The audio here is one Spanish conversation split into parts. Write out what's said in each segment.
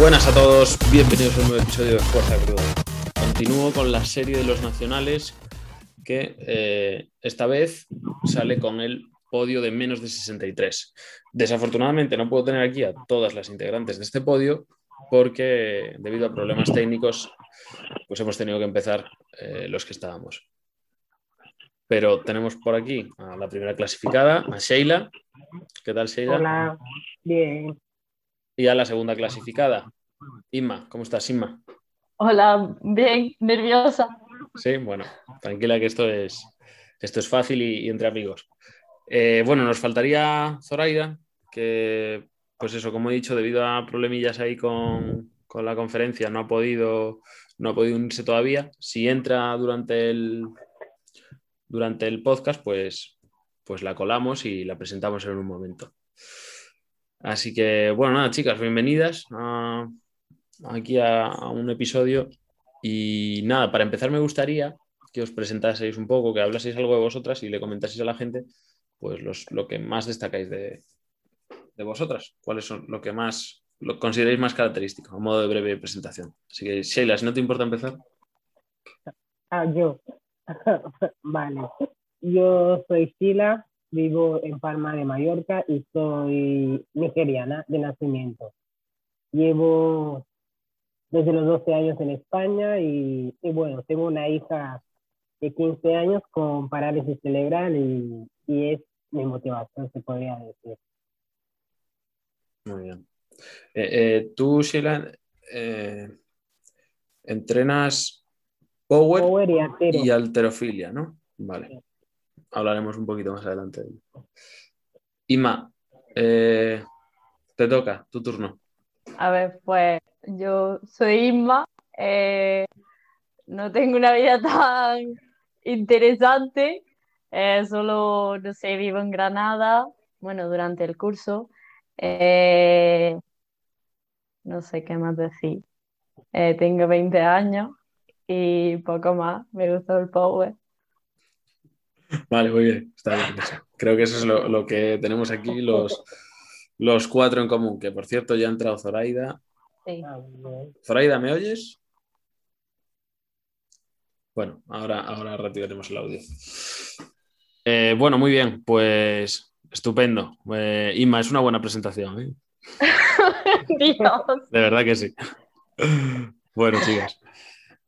Buenas a todos, bienvenidos a un nuevo episodio de Fuerza Cruda. Continúo con la serie de los nacionales que eh, esta vez sale con el podio de menos de 63. Desafortunadamente no puedo tener aquí a todas las integrantes de este podio porque debido a problemas técnicos pues hemos tenido que empezar eh, los que estábamos. Pero tenemos por aquí a la primera clasificada, a Sheila. ¿Qué tal, Sheila? Hola, bien. Y a la segunda clasificada, Inma. ¿Cómo estás, Inma? Hola, bien, nerviosa. Sí, bueno, tranquila que esto es, esto es fácil y, y entre amigos. Eh, bueno, nos faltaría Zoraida, que, pues eso, como he dicho, debido a problemillas ahí con, con la conferencia, no ha podido, no ha podido unirse todavía. Si entra durante el, durante el podcast, pues, pues la colamos y la presentamos en un momento. Así que, bueno, nada, chicas, bienvenidas aquí a, un episodio. Y nada, para empezar me gustaría que os presentaseis un poco, que hablaseis algo de vosotras y le comentaseis a la gente pues lo que más destacáis de, de vosotras. ¿Cuáles son lo que más lo consideráis más característico, a modo de breve presentación? Así que, Sheila, si no te importa empezar. Ah, yo. Vale. Yo soy Sheila, vivo en Palma de Mallorca y soy nigeriana de nacimiento. Llevo desde los 12 años en España y, y bueno, tengo una hija de 15 años con parálisis cerebral y, y es mi motivación, se podría decir. Muy bien. Eh, eh, tú, Sheila, eh, entrenas power, Power y artero. y alterofilia, ¿no? Vale. Hablaremos un poquito más adelante. Ima, eh, te toca, tu turno. A ver, pues yo soy Isma, eh, no tengo una vida tan interesante, eh, solo, no sé, vivo en Granada, bueno, durante el curso, eh, no sé qué más decir, tengo 20 años y poco más, me gusta el power. Vale, muy bien, está bien. Creo que eso es lo, lo que tenemos aquí los, los cuatro en común. Que por cierto, ya ha entrado Zoraida. Sí. Zoraida, ¿me oyes? Bueno, ahora, ahora retiraremos el audio. Eh, bueno, muy bien, pues estupendo. Eh, Inma, es una buena presentación, ¿eh? Dios. De verdad que sí. Bueno, chicas,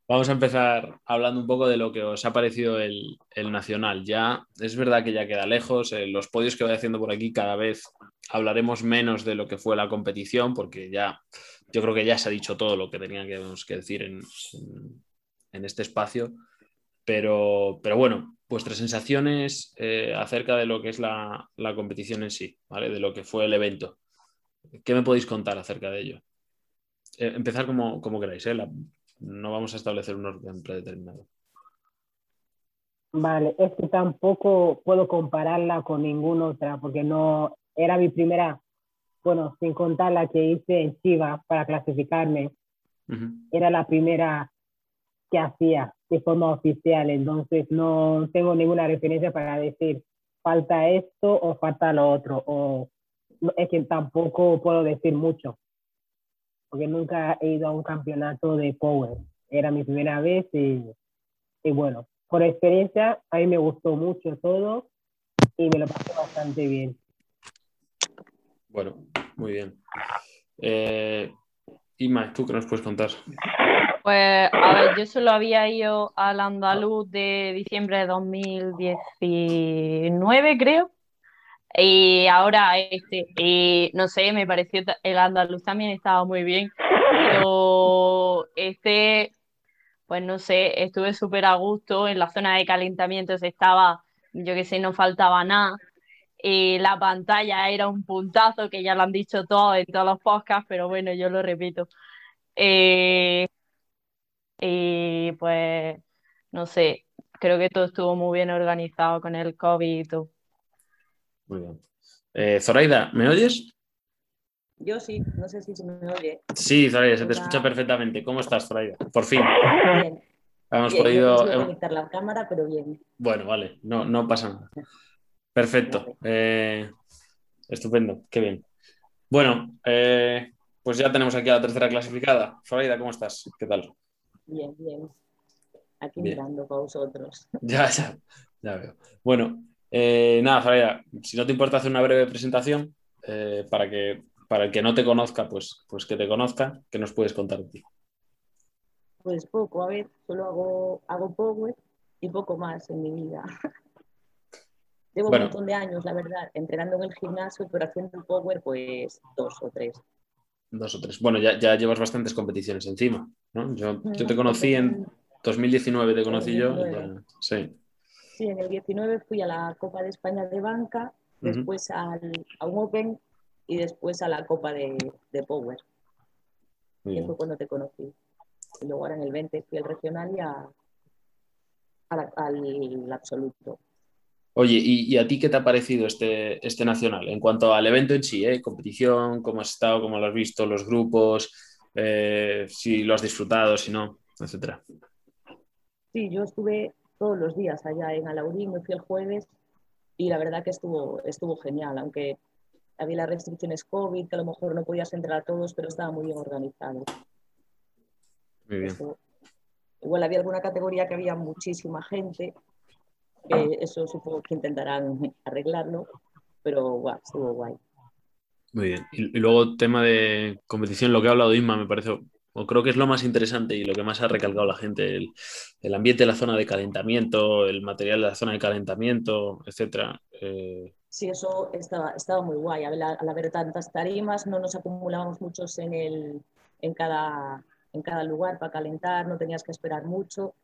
vamos a empezar hablando un poco de lo que os ha parecido el, el Nacional. Ya es verdad que ya queda lejos. eh, los podios que voy haciendo por aquí cada vez hablaremos menos de lo que fue la competición, porque ya yo creo que ya se ha dicho todo lo que teníamos que decir en, en- este espacio. Pero, pero bueno, vuestras sensaciones eh, acerca de lo que es la, la competición en sí, ¿vale? De lo que fue el evento. ¿Qué me podéis contar acerca de ello? Eh, empezar como, como queráis, ¿eh? No vamos a establecer un orden predeterminado. Vale, es que tampoco puedo compararla con ninguna otra porque no era mi primera, bueno, sin contar la que hice en Chivas para clasificarme, Ujú. era la primera que hacía de forma oficial, entonces no tengo ninguna referencia para decir falta esto o falta lo otro, o es que tampoco puedo decir mucho, porque nunca he ido a un campeonato de Power, era mi primera vez y, y bueno, por experiencia a mí me gustó mucho todo y me lo pasé bastante bien. Bueno, muy bien. Eh, Ima, ¿tú qué nos puedes contar? Pues, a ver, yo solo había ido al andaluz de diciembre de 2019, creo. Y ahora este, y no sé, me pareció el andaluz también estaba muy bien. Pero este, pues no sé, estuve súper a gusto. En la zona de calentamientos estaba, yo qué sé, no faltaba nada. Y la pantalla era un puntazo, que ya lo han dicho todos en todos los podcasts, pero bueno, yo lo repito. Eh, y pues, no sé, creo que todo estuvo muy bien organizado con el COVID y todo. Muy bien. Eh, Zoraida, ¿me oyes? Yo sí, no sé si se me oye. Sí, Zoraida, se te Hola. escucha perfectamente. ¿Cómo estás, Zoraida? Por fin. Bien, Hemos bien, podido. no conectar la cámara, pero bien. Bueno, vale, no, no pasa nada. Perfecto. Eh, estupendo, qué bien. Bueno, eh, pues ya tenemos aquí a la tercera clasificada. Zoraida, ¿cómo estás? ¿Qué tal? Bien, bien. Aquí Bien. mirando para vosotros. Ya, ya, ya veo. Bueno, eh, nada, Zoraida, si no te importa hacer una breve presentación eh, para que para el que no te conozca, pues, pues que te conozca, ¿qué nos puedes contar de ti? Pues poco, a ver, solo hago, hago power y poco más en mi vida. Llevo Bueno. un montón de años, la verdad, entrenando en el gimnasio, pero haciendo power, pues dos o tres. Dos o tres. Bueno, ya, ya llevas bastantes competiciones encima, ¿no? Yo, yo te conocí en 2019, te conocí yo. y ya- 2019. sí. Sí, en el 19 fui a la Copa de España de banca, después al, a un Open y después a la Copa de, de Power, Muy bien. fue cuando te conocí. Y luego ahora en el 20 fui al regional y a- a la- al absoluto. Oye, ¿y, y a ti qué te ha parecido este, este nacional? En cuanto al evento en sí, ¿eh? Competición, cómo has estado, cómo lo has visto, los grupos, eh, si lo has disfrutado, si no, etcétera. Sí, yo estuve todos los días allá en Alaurín, me fui el jueves y la verdad que estuvo, estuvo genial, aunque había las restricciones COVID, que a lo mejor no podías entrar a todos, pero estaba muy bien organizado. Muy bien. Eso- Igual había alguna categoría que había muchísima gente, eso supongo que intentarán arreglarlo, pero guau, estuvo guay. Muy bien. Y, y luego, tema de competición, lo que ha hablado Isma, me parece, o creo que es lo más interesante y lo que más ha recalcado la gente, el, el ambiente de la zona de calentamiento, el material de la zona de calentamiento, etcétera. Eh, Sí, eso estaba, estaba muy guay. Al, al haber tantas tarimas, no nos acumulábamos muchos en, el, en, cada, en cada lugar para calentar, no tenías que esperar mucho.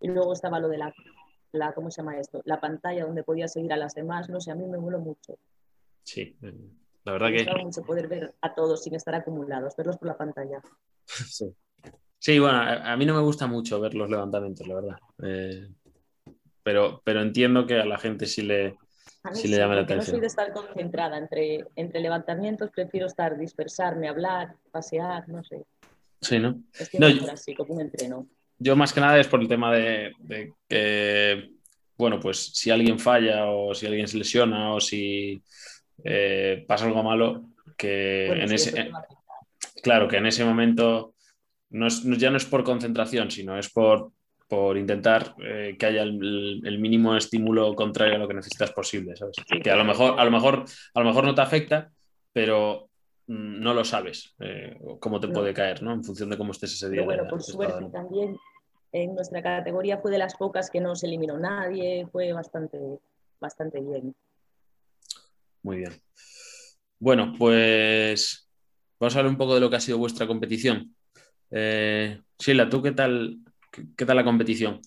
Y luego estaba lo de la, la, ¿cómo se llama esto? La pantalla donde podías seguir a las demás. No sé, a mí me moló mucho. sí, eh, la verdad Me que... gustaba mucho poder ver a todos sin estar acumulados, verlos por la pantalla. Sí. Sí, bueno, a, a mí no me gusta mucho ver los levantamientos, la verdad. Eh, pero, pero entiendo que a la gente sí le, A mí Sí le llama la porque no atención. soy de estar concentrada entre, entre levantamientos, prefiero estar, dispersarme, hablar, pasear, no sé. Sí, ¿no? Estoy No, mejor yo- así, como un entreno. Yo más que nada es por el tema de, de que, bueno, pues si alguien falla o si alguien se lesiona o si eh, pasa algo malo, que Bueno, en sí, ese, claro, que en ese momento no es- ya no es por concentración, sino es por, por intentar eh, que haya el, el mínimo estímulo contrario a lo que necesitas posible, ¿sabes? Sí, que a lo mejor, a lo mejor, a lo mejor no te afecta, pero mm, no lo sabes eh, cómo te No. puede caer, ¿no? En función de cómo estés ese día. Pero bueno, de- por suerte de también en nuestra categoría fue de las pocas que no se eliminó nadie, fue bastante, bastante bien. Muy bien. Bueno, pues vamos a hablar un poco de lo que ha sido vuestra competición. Eh, Sheila, ¿tú qué tal, qué, qué tal la competición?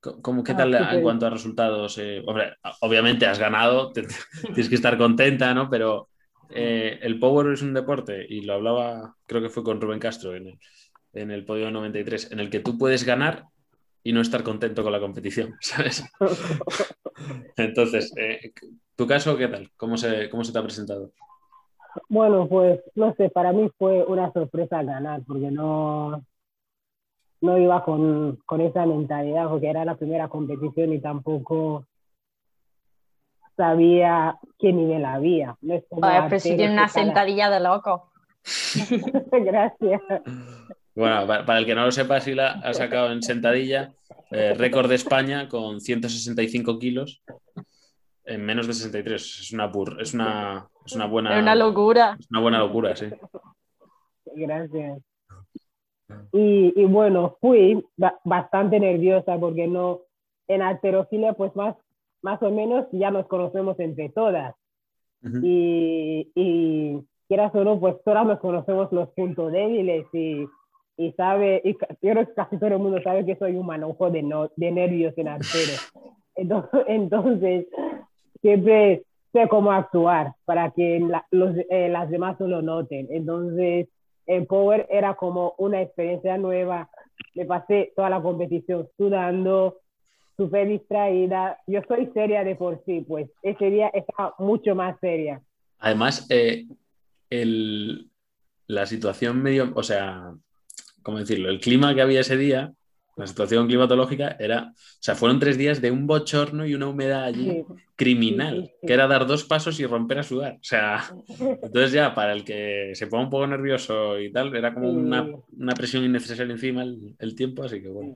Co- ¿Cómo, ¿Qué Ah, tal en cuanto a resultados? Eh, hombre, obviamente has ganado, te- tienes que estar contenta, ¿no? Pero eh, el power es un deporte, y lo hablaba, creo que fue con Rubén Castro en el, en el podio 93, en el que tú puedes ganar y no estar contento con la competición, ¿sabes? Entonces, eh, ¿tu caso qué tal? ¿Cómo se, cómo se te ha presentado? Bueno, pues no sé, para mí fue una sorpresa ganar, porque no, no iba con, con esa mentalidad, porque era la primera competición y tampoco sabía qué nivel había. No es como Joder, pero si arteros tiene una sentadilla de loco. Gracias. Bueno, pa- para el que no lo sepa, Sila ha sacado en sentadilla eh, récord de España con 165 kilos en menos de 63. Es una, pur- es una, es una buena, Es una locura. es una buena locura, sí. Gracias. Y, y bueno, fui ba- bastante nerviosa porque no, en alterofilia pues más, más o menos ya nos conocemos entre todas. Ujú. y, y quieras o no, pues todas nos conocemos los puntos débiles y, y sabe, y yo creo que casi todo el mundo sabe que soy un manojo de, no, de nervios en artero. Entonces, entonces, siempre sé cómo actuar para que la- los, eh, las demás no lo noten. Entonces, el Power era como una experiencia nueva. Me pasé toda la competición sudando, súper distraída. Yo soy seria de por sí, pues ese día estaba mucho más seria. Además, eh, el- la situación medio, o sea, ¿cómo decirlo? El clima que había ese día La situación climatológica era, o sea, fueron tres días de un bochorno y una humedad allí criminal, que era dar dos pasos y romper a sudar. O sea, entonces ya para el que se ponga un poco nervioso y tal, era como una, una presión innecesaria encima el, el tiempo, así que bueno.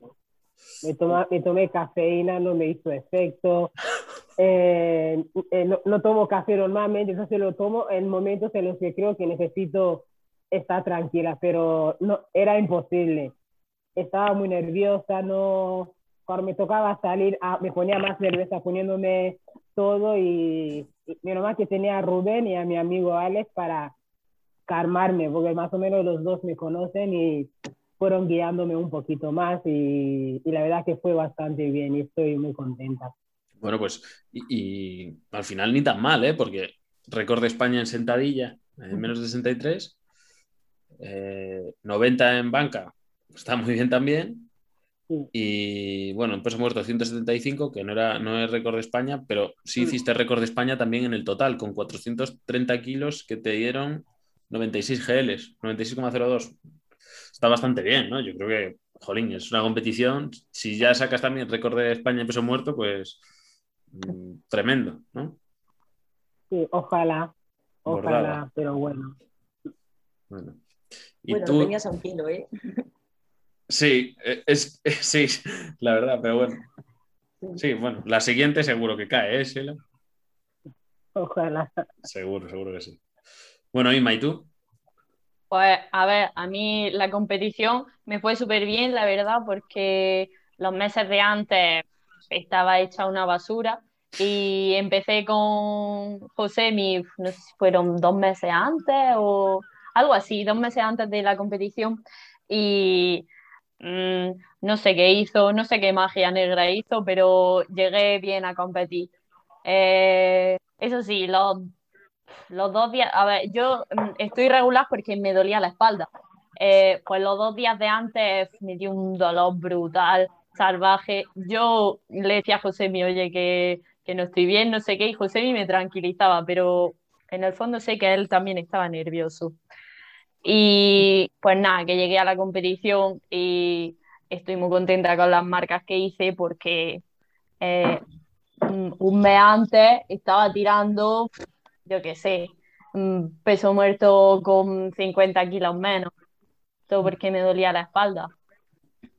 Me, toma- me tomé cafeína, no me hizo efecto. Eh, eh, no, no tomo café normalmente, entonces lo tomo en momentos en los que creo que necesito estar tranquila, pero no, era imposible. Estaba muy nerviosa, no, cuando me tocaba salir, ah, me ponía más nerviosa poniéndome todo y, y menos mal que tenía a Rubén y a mi amigo Alex para calmarme, porque más o menos los dos me conocen y fueron guiándome un poquito más y, y la verdad que fue bastante bien y estoy muy contenta. Bueno, pues, y, y al final ni tan mal, ¿eh? Porque récord de España en sentadilla, en menos de 63, eh, 90 en banca, está muy bien también. Sí. Y bueno, en peso muerto 175, que no, era, no es récord de España, pero sí Mm. hiciste récord de España también en el total, con 430 kilos que te dieron 96 GLs, 96,02. Está bastante bien, ¿no? Yo creo que, jolín, es una competición. Si ya sacas también récord de España en peso muerto, pues mm, tremendo, ¿no? Sí, ojalá, ojalá, Bordada. pero bueno. Bueno. Y Bueno, tú, tenías a un kilo, ¿eh? Sí, eh, es, es- sí, la verdad, pero bueno. Sí, bueno, la siguiente seguro que cae, ¿eh, Sheila? Ojalá. Seguro, seguro que sí. Bueno, Inma, ¿y tú? Pues a ver, a mí la competición me fue súper bien, la verdad, porque los meses de antes estaba hecha una basura y empecé con José, mi, no sé si fueron dos meses antes o algo así, dos meses antes de la competición y mm, no sé qué hizo, no sé qué magia negra hizo, pero llegué bien a competir. Eh, eso sí, los los dos días, a ver, yo mm, estoy regular porque me dolía la espalda. Eh, pues los dos días de antes me dio un dolor brutal, salvaje. Yo le decía a José mi, oye, que, que no estoy bien, no sé qué, y José me tranquilizaba, pero en el fondo sé que él también estaba nervioso. Y pues nada, que llegué a la competición y estoy muy contenta con las marcas que hice porque eh, un mes antes estaba tirando yo qué sé, peso muerto con 50 kilos menos, todo porque me dolía la espalda.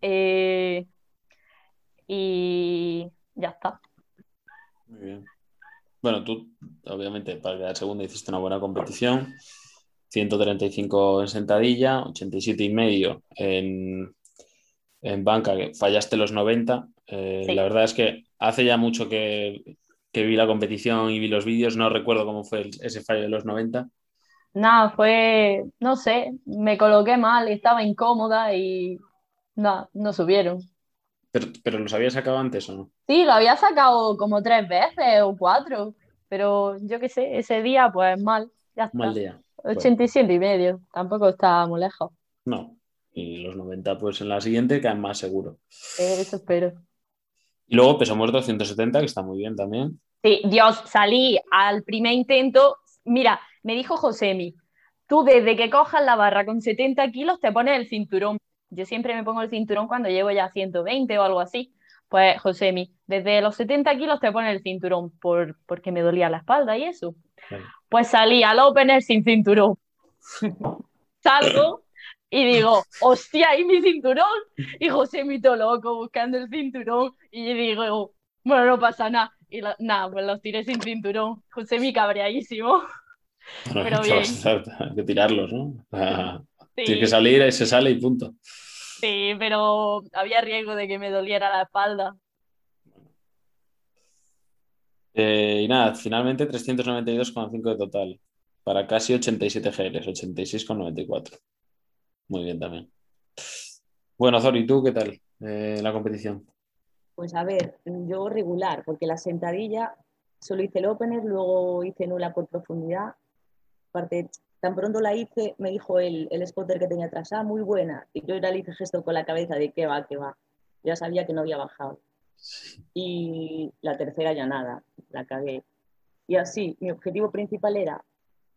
Eh, y ya está. Muy bien. Bueno, tú, obviamente, para quedar segunda hiciste una buena competición. 135 en sentadilla, 87 y medio en, en banca, que fallaste los 90. Eh, Sí. La verdad es que hace ya mucho que, que vi la competición y vi los vídeos, no recuerdo cómo fue el- ese fallo de los 90. Nada, fue, no sé, me coloqué mal, estaba incómoda y nada, no subieron. Pero, pero ¿los habías sacado antes o no? Sí, lo había sacado como tres veces o cuatro, pero yo qué sé, ese día pues mal, ya está. Mal día. 87 y medio, tampoco está muy lejos. No. Y los 90, pues en la siguiente caen más seguro. Eh, Eso espero. Y luego peso muerto 170, que está muy bien también. Sí, Dios, salí al primer intento. Mira, me dijo Josemi, tú desde que cojas la barra con 70 kilos te pones el cinturón. Yo siempre me pongo el cinturón cuando llevo ya 120 o algo así. Pues Josemi, desde los 70 kilos te pones el cinturón por, porque me dolía la espalda y eso. Vale. Pues salí al opener sin cinturón. Salgo y digo, hostia, ¿y mi cinturón? Y Josemi todo loco buscando el cinturón. Y digo, bueno, no pasa nada. Y nada, pues los tiré sin cinturón. Josemi cabreadísimo. Bueno, Pero bien. hacer- hay que tirarlos, ¿no? Sea, Sí, Tiene que salir, se sale y punto. sí, pero había riesgo de que me doliera la espalda. Eh, y nada, finalmente 392,5 de total. Para casi 87 GLs, 86,94. Muy bien también. Bueno, Zori, ¿tú qué tal eh, la competición? Pues a ver, yo regular, porque la sentadilla solo hice el opener, luego hice nula por profundidad. Aparte, tan pronto la hice, me dijo el, el spotter que tenía atrás, ah, muy buena. Y yo ya le hice gesto con la cabeza de que va, que va. Ya sabía que no había bajado. Y la tercera ya nada, la cagué. Y así, mi objetivo principal era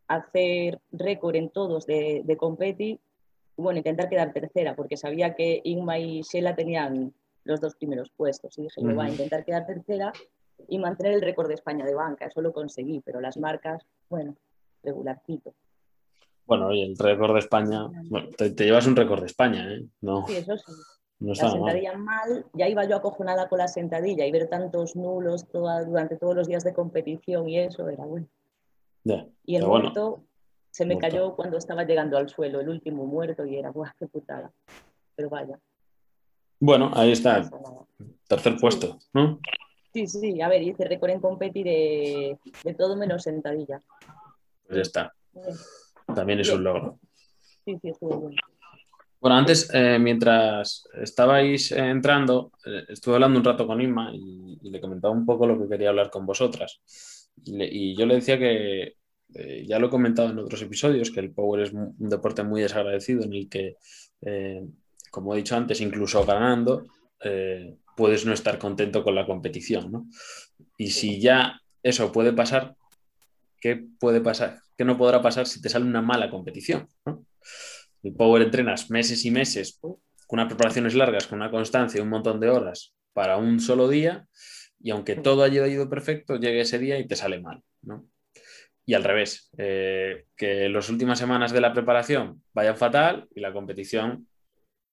hacer récord en todos de, de competi bueno, intentar quedar tercera, porque sabía que Inma y Sheila tenían los dos primeros puestos. Y dije, yo voy a intentar quedar tercera y mantener el récord de España de banca. Eso lo conseguí, pero las marcas, bueno, regularcito. Bueno, oye, el récord de España, bueno, te, llevas un récord de España, ¿eh? No, sí, eso sí. La sentadilla mal. ya iba yo acojonada con la sentadilla y ver tantos nulos durante todos los días de competición y eso era bueno. y el muerto se me cayó cuando estaba llegando al suelo, el último muerto y era, ¡buah, qué putada! Pero vaya. Bueno, ahí está, tercer puesto, ¿no? Sí, sí, a ver, hice récord en competir de, de todo menos sentadilla. Pues ya está. También es un logro. Sí, sí, estuvo bueno. Bueno, antes, eh, mientras estabais entrando, eh, estuve hablando un rato con Inma y, le comentaba un poco lo que quería hablar con vosotras. Y, yo le decía que, eh, ya lo he comentado en otros episodios, que el power es un deporte muy desagradecido en el que, como he dicho antes, incluso ganando, puedes no estar contento con la competición. ¿no? Y si ya eso puede pasar, ¿qué puede pasar? ¿Qué no podrá pasar si te sale una mala competición? El power entrenas meses y meses con unas preparaciones largas, con una constancia y un montón de horas para un solo día y aunque todo haya ido perfecto, llegue ese día y te sale mal. Y al revés, eh, que las últimas semanas de la preparación vayan fatal y la competición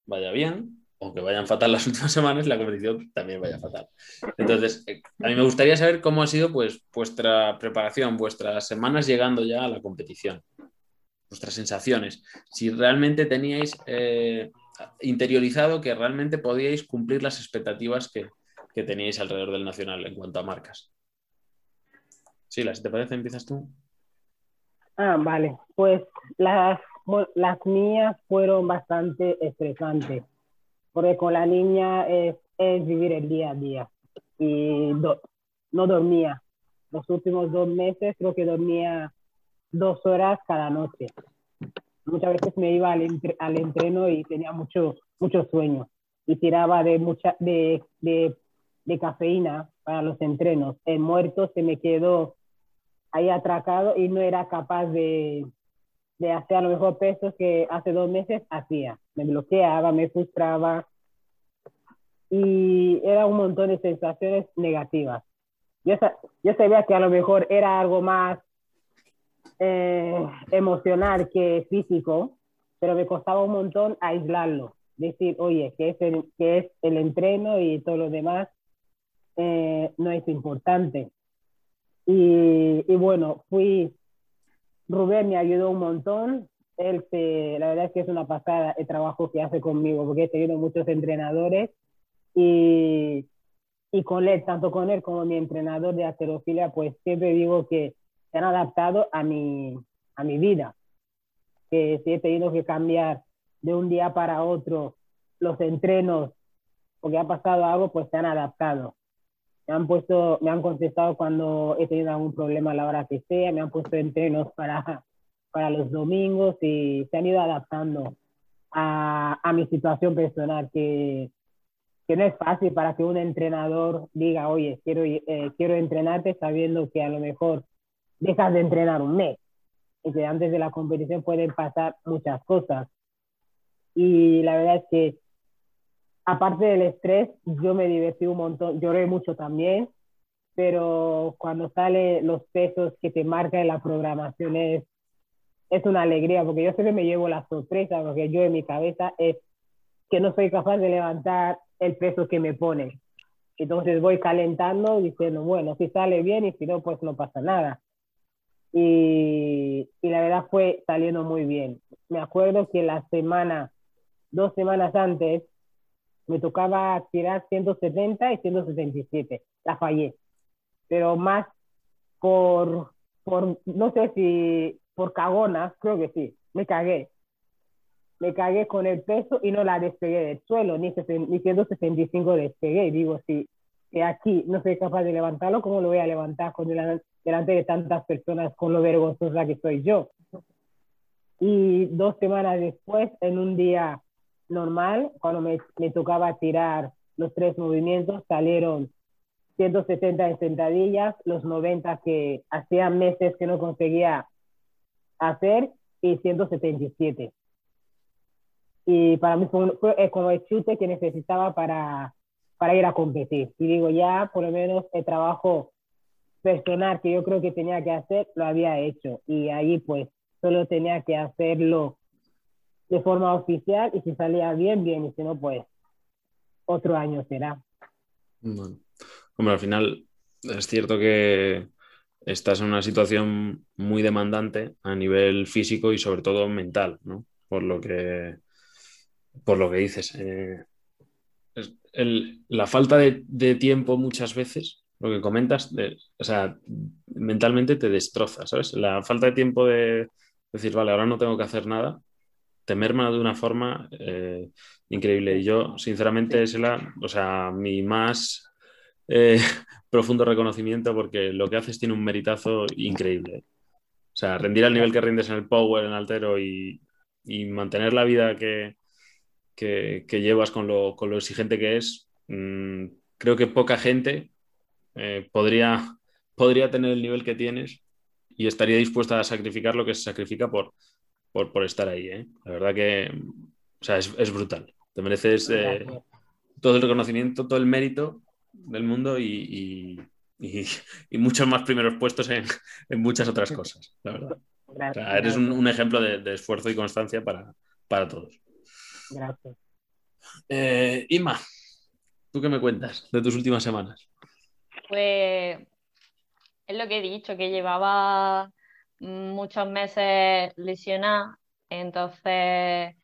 vaya bien o que vayan fatal las últimas semanas, la competición también vaya fatal. Entonces, eh, a mí me gustaría saber cómo ha sido pues, vuestra preparación, vuestras semanas llegando ya a la competición, vuestras sensaciones, si realmente teníais eh, interiorizado que realmente podíais cumplir las expectativas que, que teníais alrededor del Nacional en cuanto a marcas. Sí, si te parece, empiezas tú. Ah, vale. Pues las, las mías fueron bastante estresantes porque con la niña es, vivir el día a día. Y no dormía. Los últimos dos meses creo que dormía dos horas cada noche. Muchas veces me iba al, al entreno y tenía mucho, mucho sueño y tiraba de, mucha, de, de, de cafeína para los entrenos. El muerto se me quedó ahí atracado y no era capaz de, de hacer a lo mejor pesos que hace dos meses hacía. Me bloqueaba, me frustraba y era un montón de sensaciones negativas. Yo, yo sabía que a lo mejor era algo más eh, emocional que físico, pero me costaba un montón aislarlo. Decir, oye, que es el, que es el entreno y todo lo demás eh, no es importante. Y, y bueno, fui Rubén me ayudó un montón. Él la verdad es que es una pasada el trabajo que hace conmigo, porque he tenido muchos entrenadores y, y con él, tanto con él como mi entrenador de aterofilia, pues siempre digo que se han adaptado a mi, a mi vida. Que si he tenido que cambiar de un día para otro los entrenos porque ha pasado algo, pues se han adaptado me han puesto, me han contestado cuando he tenido algún problema a la hora que sea, me han puesto entrenos para, para los domingos y se han ido adaptando a, a mi situación personal, que, que, no es fácil para que un entrenador diga, oye, quiero, eh, quiero entrenarte sabiendo que a lo mejor dejas de entrenar un mes que antes de la competición pueden pasar muchas cosas. Y la verdad es que aparte del estrés, yo me divertí un montón, lloré mucho también, pero cuando salen los pesos que te marca en la programación es, es una alegría, porque yo siempre me llevo la sorpresa, porque yo en mi cabeza es que no soy capaz de levantar el peso que me pone. Entonces voy calentando diciendo, bueno, si sale bien y si no, pues no pasa nada. Y, y la verdad fue saliendo muy bien. Me acuerdo que la semana, dos semanas antes, me tocaba tirar 170 y 177. La fallé. Pero más por, por, no sé si por cagona, creo que sí, me cagué. Me cagué con el peso y no la despegué del suelo, ni, ni 165 despegué. Digo, si, aquí no soy capaz de levantarlo, ¿cómo lo voy a levantar con delante de tantas personas con lo vergonzosa que soy yo? Y dos semanas después, en un día normal, cuando me, me tocaba tirar los tres movimientos, salieron 170 en sentadillas, los 90 que hacía meses que no conseguía hacer y 177. y para mí fue, fue como el chute que necesitaba para, para ir a competir. Y digo, ya por lo menos el trabajo personal que yo creo que tenía que hacer, lo había hecho. Y ahí pues solo tenía que hacerlo de forma oficial y si salía bien, bien, y si no, pues otro año será. Bueno, hombre, al final es cierto que estás en una situación muy demandante a nivel físico y sobre todo mental, ¿no? Por lo que, por lo que dices. Eh, la falta de, tiempo muchas veces, lo que comentas, o sea, mentalmente te destroza, ¿sabes? La falta de tiempo de decir, vale, ahora no tengo que hacer nada, te merma de una forma eh, increíble. Y yo, sinceramente, es la, o sea, mi más eh, profundo reconocimiento porque lo que haces tiene un meritazo increíble. O sea, rendir al nivel que rindes en el Power, en Altero y, y mantener la vida que, que, llevas con lo, con lo, exigente que es, mm, creo que poca gente eh, podría, podría tener el nivel que tienes y estaría dispuesta a sacrificar lo que se sacrifica por, por, por estar ahí. ¿eh? La verdad que o sea, es, es, brutal. Te mereces eh, todo el reconocimiento, todo el mérito del mundo y, y, y muchos más primeros puestos en, en, muchas otras cosas, la verdad. O sea, eres un, un ejemplo de, de, esfuerzo y constancia para, para todos. Gracias. Eh, Inma, ¿tú qué me cuentas de tus últimas semanas? Pues es lo que he dicho, que llevaba muchos meses lesionada, entonces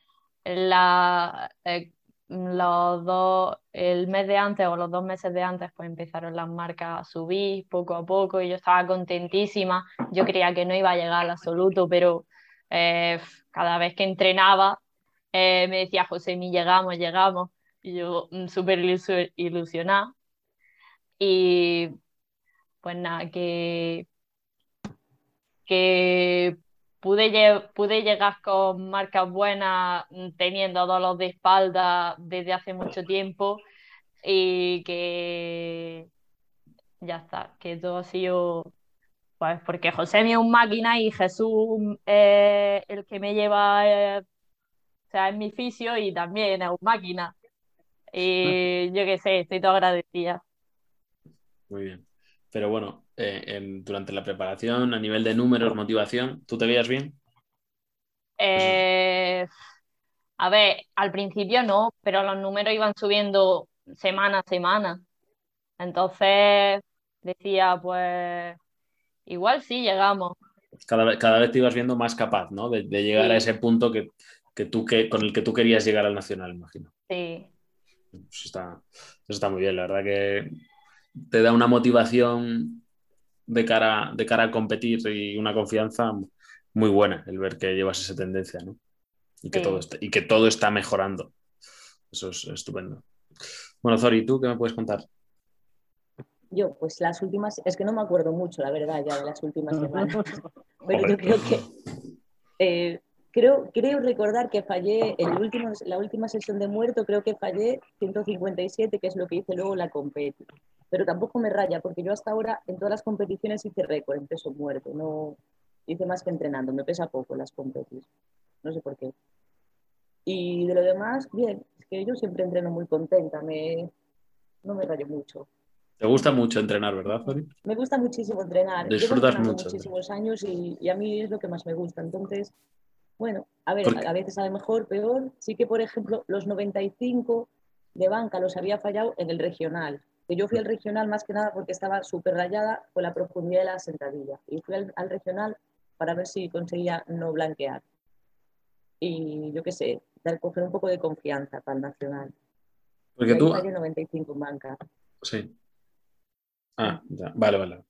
la, eh, los dos, el mes de antes o los dos meses de antes, pues empezaron las marcas a subir poco a poco y yo estaba contentísima. Yo creía que no iba a llegar al absoluto, pero eh, cada vez que entrenaba eh, me decía José, mi llegamos, llegamos. Y yo mm, súper ilusionada. Y pues nada, que, que pude, pude llegar con marcas buenas mm, teniendo dolor de espalda desde hace mucho tiempo y que ya está, que todo ha sido pues porque José es un máquina y Jesús es el que me lleva, eh, o sea, es mi fisio y también es un máquina. Y yo qué sé, estoy todo agradecida. Muy bien. Pero bueno, eh, durante la preparación, a nivel de números, motivación, ¿tú te veías bien? Eh, a ver, al principio no, pero los números iban subiendo semana a semana. Entonces decía, pues igual sí llegamos. Cada vez, cada vez te ibas viendo más capaz, ¿no? De, de llegar sí. a ese punto que, que, tú, que, con el que tú querías llegar al Nacional, imagino. Sí. Pues está, eso está muy bien, la verdad que te da una motivación de cara, de cara a competir y una confianza muy buena el ver que llevas esa tendencia, ¿no? Y que, sí. todo, está, y que todo está mejorando. Eso es estupendo. Bueno, Zori, ¿tú qué me puedes contar? Yo, pues las últimas, es que no me acuerdo mucho, la verdad, ya de las últimas semanas, pero yo creo que eh, creo, creo recordar que fallé en último, la última sesión de muerto, creo que fallé 157, que es lo que hice luego la competi. Pero tampoco me raya, porque yo hasta ahora en todas las competiciones hice récord en peso muerto, no hice más que entrenando, me pesa poco las competiciones, no sé por qué. Y de lo demás, bien, es que yo siempre entreno muy contenta, me, no me rayo mucho. Te gusta mucho entrenar, ¿verdad, Fari? Me gusta muchísimo entrenar. Disfrutas mucho. muchísimos años y, y, a mí es lo que más me gusta. Entonces, bueno, a ver, a veces a lo mejor peor. Sí que, por ejemplo, los 95 de banca los había fallado en el regional. Que yo fui al regional más que nada porque estaba súper rayada con la profundidad de la sentadilla. Y fui al, al, regional para ver si conseguía no blanquear. Y yo qué sé, dar, coger un poco de confianza para el nacional. Porque tú... Fallé 95 en banca. Sí. Ah, ya. Vale, vale.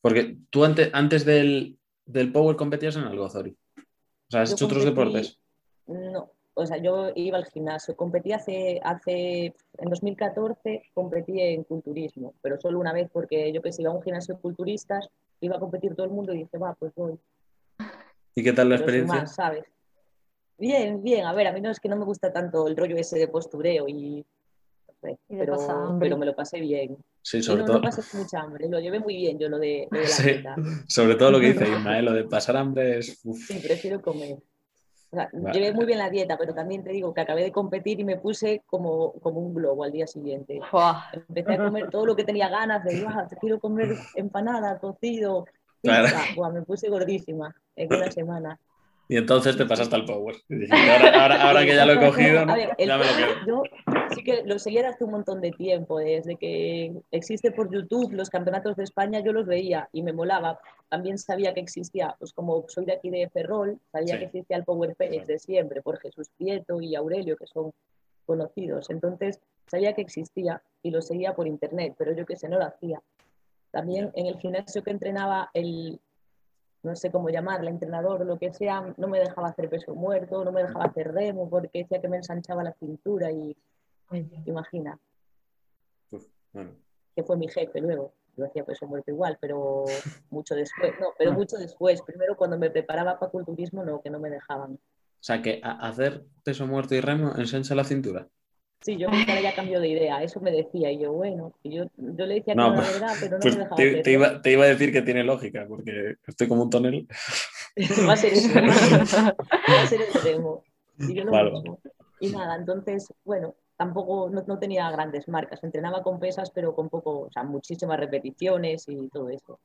Porque tú antes, antes del, del Power competías en algo, Zori. O sea, ¿has yo hecho competí, otros deportes? No, o sea, yo iba al gimnasio. Competí hace, hace, en 2014 competí en culturismo, pero solo una vez porque yo que sé, iba a un gimnasio de culturistas, iba a competir todo el mundo y dije, va, pues voy. ¿Y qué tal la experiencia? Más, ¿sabes? Bien, bien. A ver, a mí no es que no me gusta tanto el rollo ese de postureo y, no sé, pero, pero me lo pasé bien. Sí, sobre no, todo. No pasé mucha hambre, lo llevé muy bien yo lo de, lo de la sí, dieta. Sobre todo lo que dice Irma, ¿eh? lo de pasar hambre es. Uf. Sí, prefiero comer. O sea, Vale. llevé muy bien la dieta, pero también te digo que acabé de competir y me puse como, como un globo al día siguiente. Empecé a comer todo lo que tenía ganas de, "Guau, te quiero comer empanada, cocido, Claro. pizza". Buah, me puse gordísima en una semana. Y entonces te pasaste al Power. Y dijiste, ahora, ahora- ahora que ya lo he cogido, ¿no? Ver, ya me lo quedo. yo sí que lo seguía hace un montón de tiempo, desde que existe por YouTube los campeonatos de España, yo los veía y me molaba. También sabía que existía, pues como soy de aquí de Ferrol, sabía Sí. que existía el Power Page de siempre, por Jesús Prieto y Aurelio, que son conocidos. Entonces sabía que existía y lo seguía por internet, pero yo que sé, no lo hacía. También en el gimnasio que entrenaba el, no sé cómo llamarla, entrenador o lo que sea, no me dejaba hacer peso muerto, no me dejaba hacer remo porque decía que me ensanchaba la cintura y imagina, Uf, bueno. que fue mi jefe luego. Yo hacía peso muerto igual, pero mucho después, no, pero mucho después. Primero cuando me preparaba para culturismo, no, que no me dejaban. O sea, que hacer peso muerto y remo ensancha la cintura. Sí, yo ahora ya cambio de idea, eso me decía, y yo, bueno, y yo, yo le decía que No, no, era pues- verdad, pero no Pues me dejaba te, te iba, te iba a decir que tiene lógica, porque estoy como un tonel. Va a ser eso, va a ser extremo. Y yo lo Vale, mismo. Y nada, entonces, bueno, tampoco no, no tenía grandes marcas. Entrenaba con pesas, pero con poco, o sea, muchísimas repeticiones y todo eso.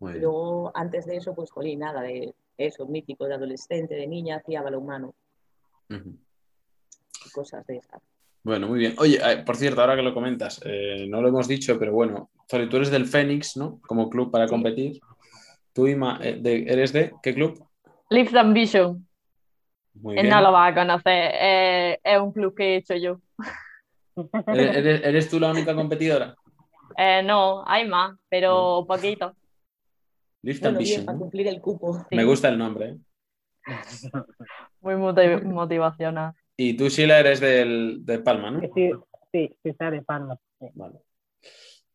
Y luego, antes de eso, pues, jolín, nada de eso, mítico, de adolescente, de niña, hacía balonmano y cosas de esas. Bueno, muy bien. Oye, eh, por cierto, ahora que lo comentas, eh, no lo hemos dicho, pero bueno, tú eres del Fénix, ¿no? Como club para Sí. competir. Tú, Ima, eh, de- ¿eres de qué club? Lift Ambition. Muy Él bien. no lo va a conocer. eh, es un club que he hecho yo. ¿Eres, tú la única competidora? Eh, no, hay más, pero poquito. Lift Bueno, bien, Ambition, para cumplir el cupo. Me gusta el nombre. ¿eh? Muy motiv- motivacional. Y tú, Sheila, eres del, de Palma, ¿no? Sí, sí, sí, está de Palma. sí. Vale.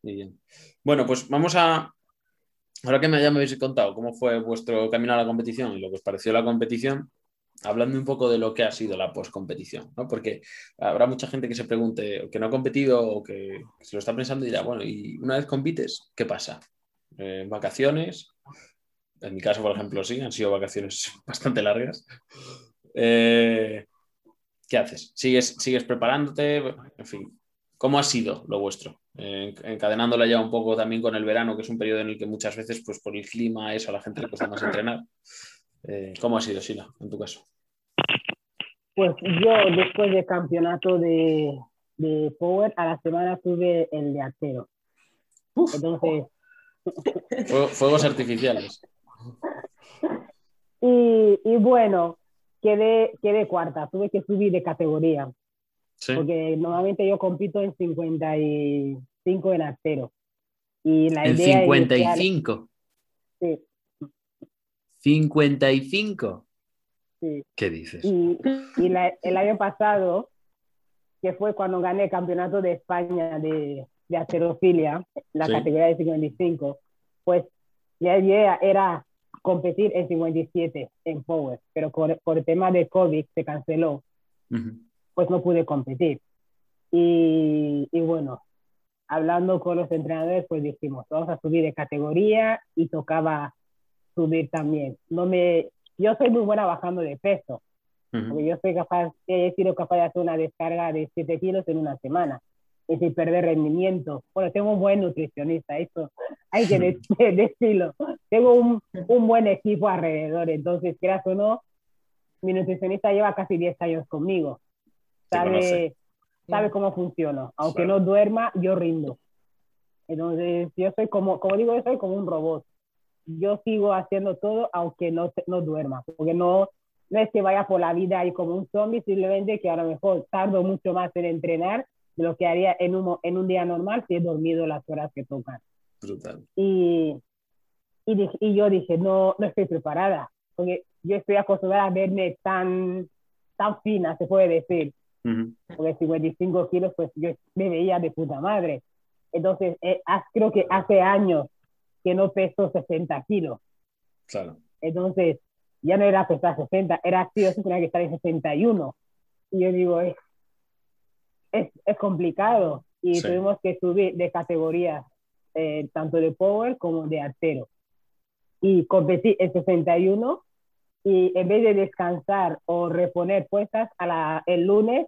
Muy bien. Bueno, pues vamos a. Ahora que me, ya me habéis contado cómo fue vuestro camino a la competición y lo que os pareció la competición, hablando un poco de lo que ha sido la postcompetición, ¿no? Porque habrá mucha gente que se pregunte, o que no ha competido o que se lo está pensando y dirá, bueno, y una vez compites, ¿qué pasa? Eh, ¿Vacaciones? En mi caso, por ejemplo, sí, han sido vacaciones bastante largas. Eh, ¿Qué haces? ¿Sigues, ¿Sigues preparándote? En fin, ¿cómo ha sido lo vuestro? Eh, encadenándola ya un poco también con el verano, que es un periodo en el que muchas veces, pues por el clima, eso, a la gente le cuesta más entrenar. Eh, ¿Cómo ha sido, Sila, en tu caso? Pues yo después del campeonato de, de Power, a la semana tuve el de artero. Entonces, Fuego- fuegos artificiales. y, y bueno, quedé, quedé cuarta, tuve que subir de categoría, Sí. porque normalmente yo compito en 55 en artero. Y la En idea 55. inicial- sí, 55. sí. ¿Qué dices? Y, y la- el año pasado, que fue cuando gané el campeonato de España de, de alterofilia, la Sí. categoría de 55, pues idea era competir en 57 en Power, pero por, por el tema de COVID se canceló, Ujú. pues no pude competir. Y, y bueno, hablando con los entrenadores, pues dijimos, vamos a subir de categoría y tocaba subir también. No me, yo soy muy buena bajando de peso, Ujú. porque yo soy capaz, he sido capaz de hacer una descarga de 7 kilos en una semana y sin perder rendimiento. Bueno, tengo un buen nutricionista, eso hay que de- decirlo. Tengo un, un buen equipo alrededor, entonces, quieras o no, mi nutricionista lleva casi 10 años conmigo. Sabe, sabe cómo funciona. Aunque Claro. no duerma, yo rindo. Entonces, yo soy como, como digo, yo soy como un robot. Yo sigo haciendo todo aunque no, no duerma, porque no, no es que vaya por la vida ahí como un zombie, simplemente que a lo mejor tardo mucho más en entrenar de lo que haría en un, en un día normal si he dormido las horas que tocan. Brutal. Y, y, dije- y yo dije, no, no estoy preparada, porque yo estoy acostumbrada a verme tan, tan fina, se puede decir Ujú. porque 55 kilos, pues yo me veía de puta madre. Entonces, eh, creo que hace años que no peso 60 kilos. Claro. Entonces, ya no era pesar 60, era así, yo tenía que estar en 61. Y yo digo, es, es, es complicado. Y Sí. tuvimos que subir de categoría, eh, tanto de power como de artero. Y competí en 61 y en vez de descansar o reponer puestas, a la, el lunes,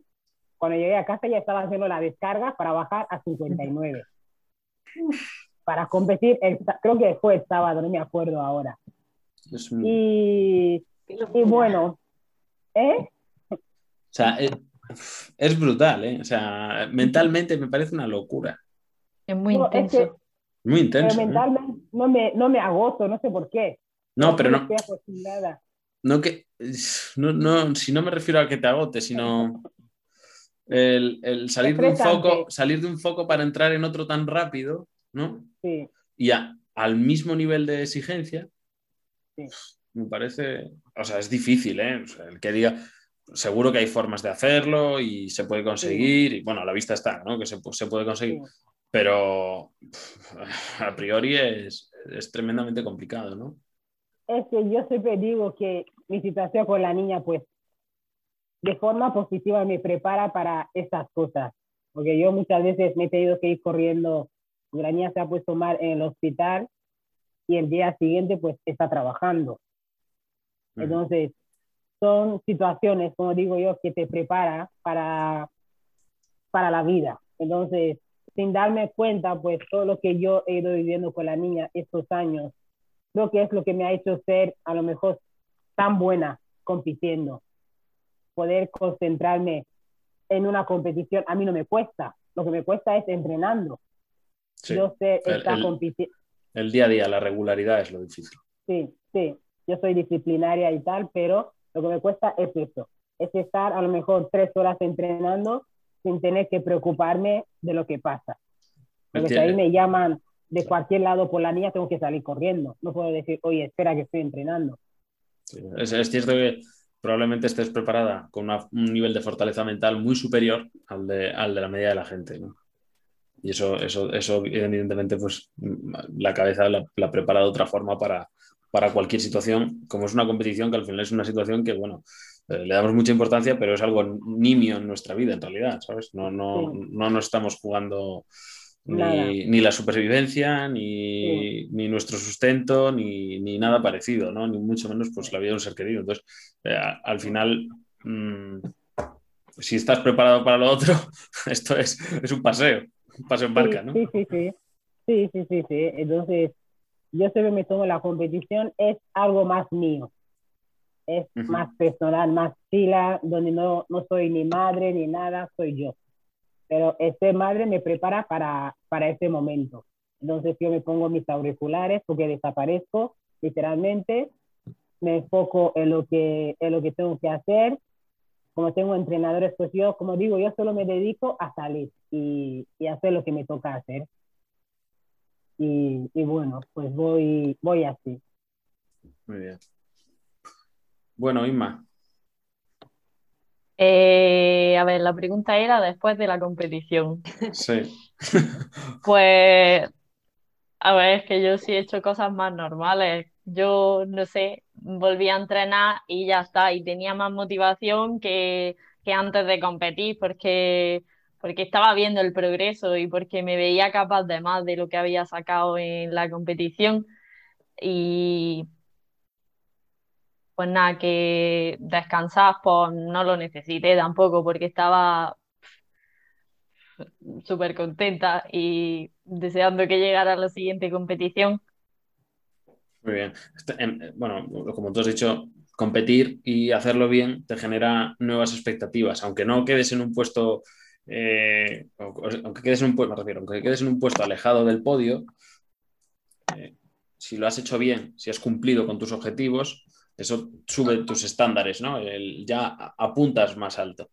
cuando llegué a casa ya estaba haciendo la descarga para bajar a 59. Para competir, creo que fue el sábado, no me acuerdo ahora. Y, y, bueno, ¿eh? O sea, es, brutal, ¿eh? O sea, mentalmente me parece una locura. Es muy intenso. muy intenso. mentalmente no, me, no me agoto, no sé por qué. No, pero no. No que, no, no, si no me refiero a que te agote, sino el, el salir de un foco, salir de un foco para entrar en otro tan rápido, ¿no? Sí. Y al mismo nivel de exigencia, sí. me parece, o sea, es difícil, ¿eh? el que diga, seguro que hay formas de hacerlo y se puede conseguir, y bueno, a la vista está, ¿no? Que se, se puede conseguir, pero a priori es, es tremendamente complicado, ¿no? es que yo siempre digo que mi situación con la niña, pues, de forma positiva me prepara para estas cosas. Porque yo muchas veces me he tenido que ir corriendo, la niña se ha puesto mal en el hospital y el día siguiente, pues, está trabajando. Entonces, son situaciones, como digo yo, que te prepara para, para la vida. Entonces, sin darme cuenta, pues, todo lo que yo he ido viviendo con la niña estos años, creo que es lo que me ha hecho ser a lo mejor tan buena compitiendo. Poder concentrarme en una competición, a mí no me cuesta, lo que me cuesta es entrenando. yo sé estar compitiendo. El día a día, la regularidad es lo difícil. Sí, sí, yo soy disciplinaria y tal, pero lo que me cuesta es eso, es estar a lo mejor tres horas entrenando sin tener que preocuparme de lo que pasa. Porque ahí me llaman de cualquier lado por la niña, tengo que salir corriendo. No puedo decir, oye, espera que estoy entrenando. es, cierto que probablemente estés preparada con un nivel de fortaleza mental muy superior al de, al de la media de la gente. Y eso, eso, eso evidentemente, pues la cabeza la, la, prepara de otra forma para, para cualquier situación, como es una competición que al final es una situación que, bueno, eh, le damos mucha importancia, pero es algo nimio en nuestra vida, en realidad, ¿sabes? No, no, no nos estamos jugando ni, la supervivencia, ni, nuestro sustento, ni, nada parecido, ¿no? Ni mucho menos pues, la vida de un ser querido. Entonces, eh, al final, mm, si estás preparado para lo otro, esto es, es un paseo, un paseo en barca, ¿no? Sí, sí, sí. Sí, sí, sí, sí. Entonces, yo siempre me tomo la competición, es algo más mío. Es más personal, más fila, donde no, no soy ni madre ni nada, soy yo pero este madre me prepara para, para ese momento. Entonces yo me pongo mis auriculares porque desaparezco literalmente, me enfoco en lo que, en lo que tengo que hacer. Como tengo entrenadores, pues yo, como digo, yo solo me dedico a salir y, y hacer lo que me toca hacer. Y, y, bueno, pues voy, voy así. Muy bien. Bueno, Inma, eh, a ver, la pregunta era después de la competición. Sí. Pues, a ver, es que yo sí he hecho cosas más normales. Yo, no sé, volví a entrenar y ya está. Y tenía más motivación que, que antes de competir porque, porque estaba viendo el progreso y porque me veía capaz de más de lo que había sacado en la competición. Y pues nada, que descansar, pues no lo necesité tampoco porque estaba súper contenta y deseando que llegara la siguiente competición. Muy bien. Este, em, bueno, como tú has dicho, competir y hacerlo bien te genera nuevas expectativas, aunque no quedes en un puesto, eh, aunque quedes en un puesto, me refiero, aunque quedes en un puesto alejado del podio, eh, si lo has hecho bien, si has cumplido con tus objetivos, eso sube tus estándares, ¿no? ya apuntas más alto.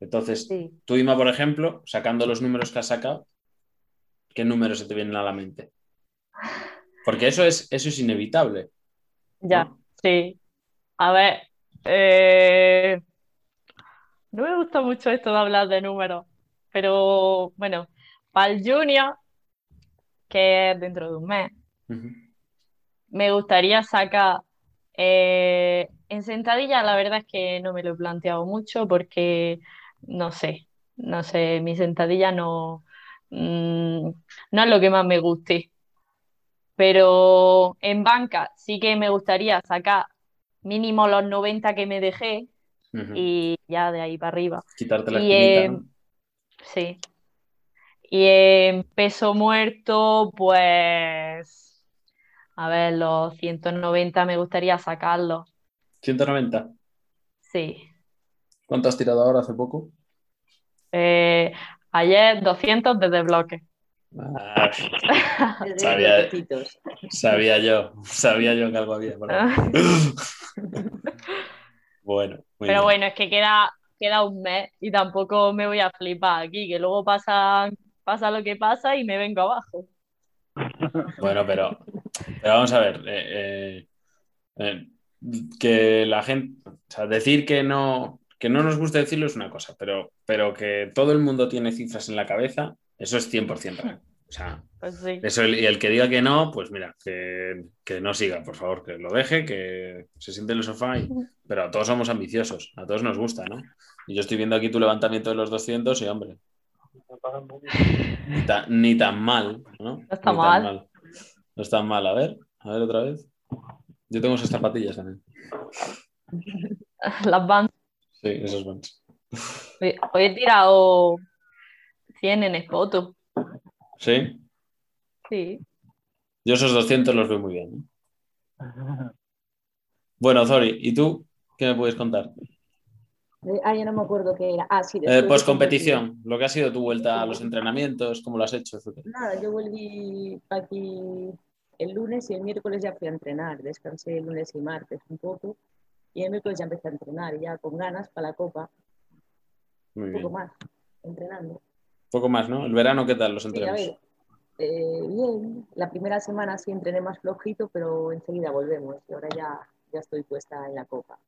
Entonces, tú, Ima, por ejemplo, sacando los números que has sacado, ¿qué números se te vienen a la mente? Porque eso es, eso es inevitable. Ya, sí. A ver, eh, no me gusta mucho esto de hablar de números, pero bueno, para el junior, que es dentro de un mes, me gustaría sacar eh, en sentadilla la verdad es que no me lo he planteado mucho porque no sé, no sé, mi sentadilla no, mm, no es lo que más me guste. Pero en banca sí que me gustaría sacar mínimo los 90 que me dejé Y ya de ahí para arriba. Quitarte la Y eh, ¿no? sí. Y en peso muerto, pues, a ver, los 190 me gustaría sacarlos. 190. Sí. ¿Cuánto has tirado ahora hace poco? Eh, ayer 200 desde bloque. Ah, Sabía- sabía yo, sabía yo que algo había. Bueno, muy Pero bien. bueno, es que queda, queda un mes y tampoco me voy a flipar aquí, que luego pasa, pasa lo que pasa y me vengo abajo. Bueno, pero, pero vamos a ver. eh, eh, eh, que la gente, o sea, decir que no, que no nos gusta decirlo es una cosa, pero, pero que todo el mundo tiene cifras en la cabeza, eso es 100% real. O sea, Pues sí. eso, y el que diga que no, pues mira, que, que no siga, por favor, que lo deje, que se siente en el sofá. y- pero a todos somos ambiciosos, a todos nos gusta, ¿no? Y yo estoy viendo aquí tu levantamiento de los 200 y, hombre, ni tan, ni tan mal, ¿no? No está tan mal. No está mal. A ver, a ver otra vez. Yo tengo esas zapatillas también. Las van. Sí, esos van. Hoy he tirado 100 en Spoto. Sí, Sí. yo esos 200 los veo muy bien. ¿eh? Bueno, Zori, ¿y tú qué me puedes contar? Eh, Ah, ya no me acuerdo qué era. Ah, sí, Eh, Post competición, lo que ha sido tu vuelta a los entrenamientos, cómo lo has hecho. Nada, yo volví aquí el lunes y el miércoles ya fui a entrenar. Descansé el lunes y martes un poco. Y el miércoles ya empecé a entrenar, ya con ganas para la copa, Muy un bien. poco más, entrenando. Poco más, ¿no? El verano, ¿qué tal los Sí, a entrenos? ver, eh, bien, la primera semana sí entrené más flojito, pero enseguida volvemos y ahora ya, ya estoy puesta en la copa.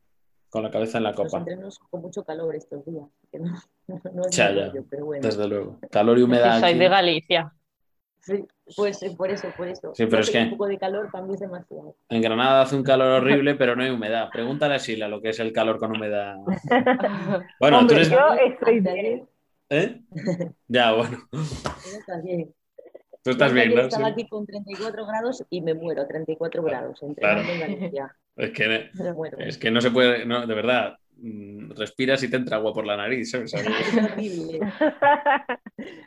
Con la cabeza en la Los copa, entrenos con mucho calor estos días, que no, no es Ya, ya. pero bueno. desde luego. Calor y humedad. soy de Galicia. Sí, pues eh, por eso, por eso. Sí, pero es que Un poco de calor mí es demasiado. En Granada hace un calor horrible, pero no hay humedad. Pregúntale a Sila lo que es el calor con humedad. Bueno, tú Hombre, eres... yo estoy bien. ¿Eh? Ya, bueno. Ya estás bien. Tú estás bien, ¿no? Estaba Sí. aquí con 34 grados y me muero, 34 grados, entrenando Claro. en Galicia. Es que, Me muero. es que no se puede, no, de verdad. mm, Respiras y te entra agua por la nariz, ¿sabes? Es horrible.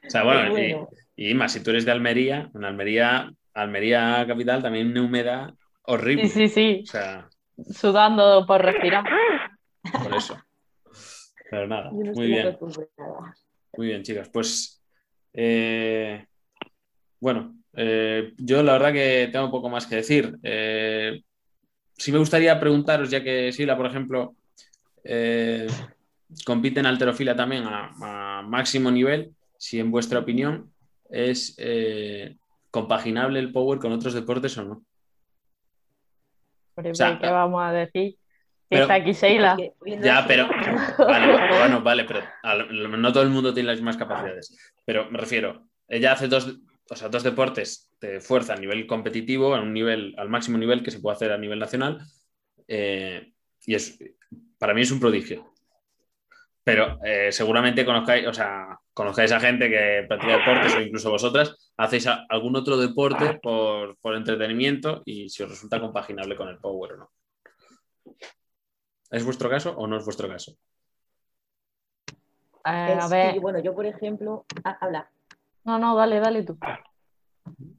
O sea, bueno, y- más si tú eres de Almería, en Almería, Almería capital, también una humedad horrible. Sí, sí, sí. O sea, Sudando por respirar. por eso. Pero nada, yo no muy estoy bien, acostumbrada. Muy bien, chicas. Pues, eh, bueno, eh, yo la verdad que tengo poco más que decir. Eh, sí me gustaría preguntaros, ya que Sila, por ejemplo, eh, compite en alterofila también a, a máximo nivel, si en vuestra opinión es compaginable el power con otros deportes o no. Pero, O sea, ¿Qué vamos a decir? Pero- está aquí Sheila. Ya, pero vale, bueno, vale, pero no todo el mundo tiene las mismas capacidades. Pero me refiero, ella hace dos, o sea, dos deportes de fuerza a nivel competitivo, a un nivel, al máximo nivel que se puede hacer a nivel nacional, eh, y es, para mí es un prodigio. Pero eh, seguramente conozcáis, o sea, conozcáis a gente que practica deportes o incluso vosotras hacéis a- algún otro deporte por, por entretenimiento y si os resulta compaginable con el power o no. ¿Es vuestro caso o no es vuestro caso? Eh, a que, ver. bueno, yo por ejemplo, ah, habla. No, no, dale, dale tú.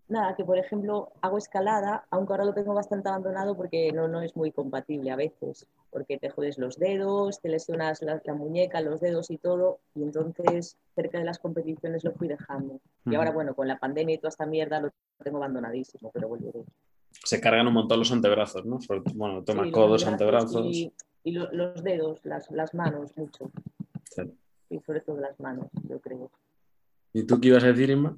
Nada, que por ejemplo hago escalada, aunque ahora lo tengo bastante abandonado porque no, no es muy compatible a veces, porque te jodes los dedos, te lesionas la, la muñeca, los dedos y todo, y entonces cerca de las competiciones lo fui dejando. Y ahora, bueno, con la pandemia y toda esta mierda lo tengo abandonadísimo, pero volveré. Se cargan un montón los antebrazos, ¿no? Bueno, toma Sí, codos, brazos antebrazos. Y, y lo- los dedos, las, las manos, mucho. Sí. Y sobre todo las manos, yo creo. ¿Y tú qué ibas a decir, Inma?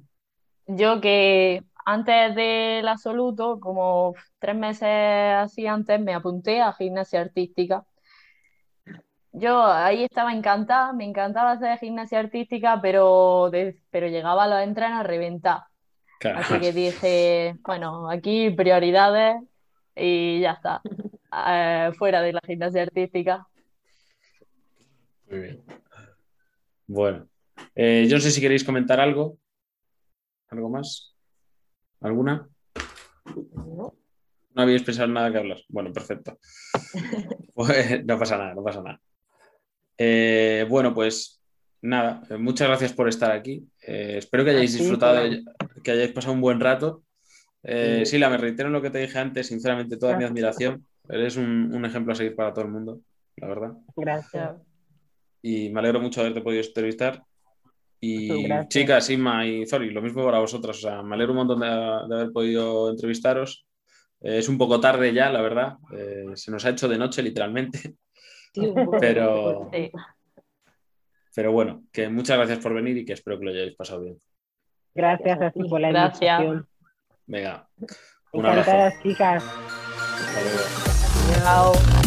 Yo que antes del absoluto, como tres meses así antes, me apunté a gimnasia artística. Yo ahí estaba encantada, me encantaba hacer gimnasia artística, pero, de- pero llegaba a los entrenos a reventar. Claro. Así que dije, bueno, aquí prioridades y ya está. Eh, fuera de la gimnasia artística. Muy bien. Bueno, eh, yo no sé si queréis comentar algo. ¿Algo más? ¿Alguna? ¿no? no habéis pensado en nada que hablar. Bueno, perfecto. Pues, no pasa nada, no pasa nada. Eh, bueno, pues nada, muchas gracias por estar aquí. Eh, espero que hayáis disfrutado, que hayáis pasado un buen rato. Eh, Sí. Sila, me reitero en lo que te dije antes, sinceramente, toda mi admiración. Eres un, un ejemplo a seguir para todo el mundo, la verdad. Gracias. Y me alegro mucho de haberte podido entrevistar. Y Gracias. chicas, Inma y Zori, lo mismo para vosotras. O sea, me alegro un montón de, de haber podido entrevistaros. Eh, es un poco tarde ya, la verdad. Eh, se nos ha hecho de noche, literalmente. Sí. Pero, Sí. pero bueno, que muchas gracias por venir y que espero que lo hayáis pasado bien. Gracias a ti por la Gracias. invitación. Venga, un abrazo. Encantadas, chicas. Hasta luego. Ciao.